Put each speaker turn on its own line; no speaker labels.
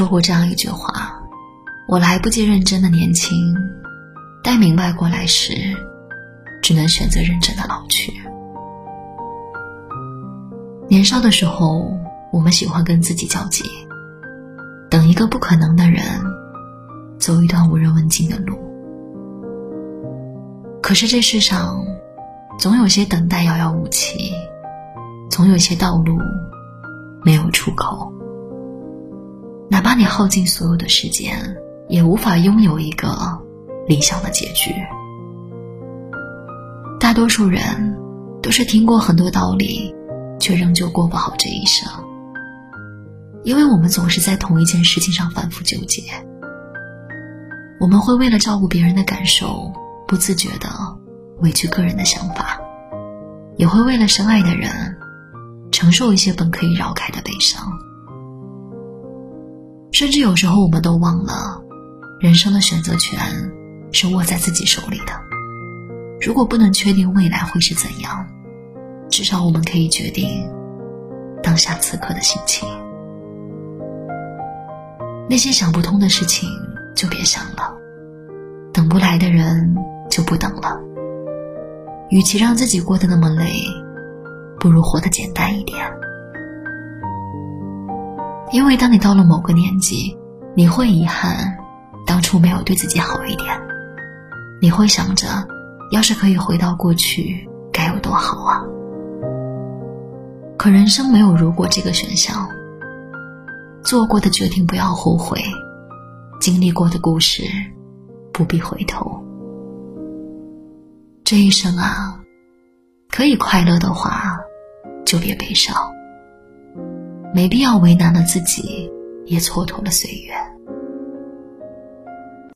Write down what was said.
说过这样一句话：“我来不及认真的年轻，待明白过来时，只能选择认真的老去。”年少的时候，我们喜欢跟自己较劲，等一个不可能的人，走一段无人问津的路。可是这世上，总有些等待遥遥无期，总有些道路没有出口。哪怕你耗尽所有的时间，也无法拥有一个理想的结局。大多数人都是听过很多道理，却仍旧过不好这一生。因为我们总是在同一件事情上反复纠结，我们会为了照顾别人的感受，不自觉的委屈个人的想法，也会为了深爱的人，承受一些本可以绕开的悲伤。甚至有时候，我们都忘了，人生的选择权是握在自己手里的。如果不能确定未来会是怎样，至少我们可以决定当下此刻的心情。那些想不通的事情就别想了，等不来的人就不等了。与其让自己过得那么累，不如活得简单一点。因为当你到了某个年纪，你会遗憾当初没有对自己好一点，你会想着，要是可以回到过去，该有多好啊！可人生没有如果这个选项，做过的决定不要后悔，经历过的故事不必回头。这一生啊，可以快乐的话，就别悲伤。没必要为难了自己，也蹉跎了岁月。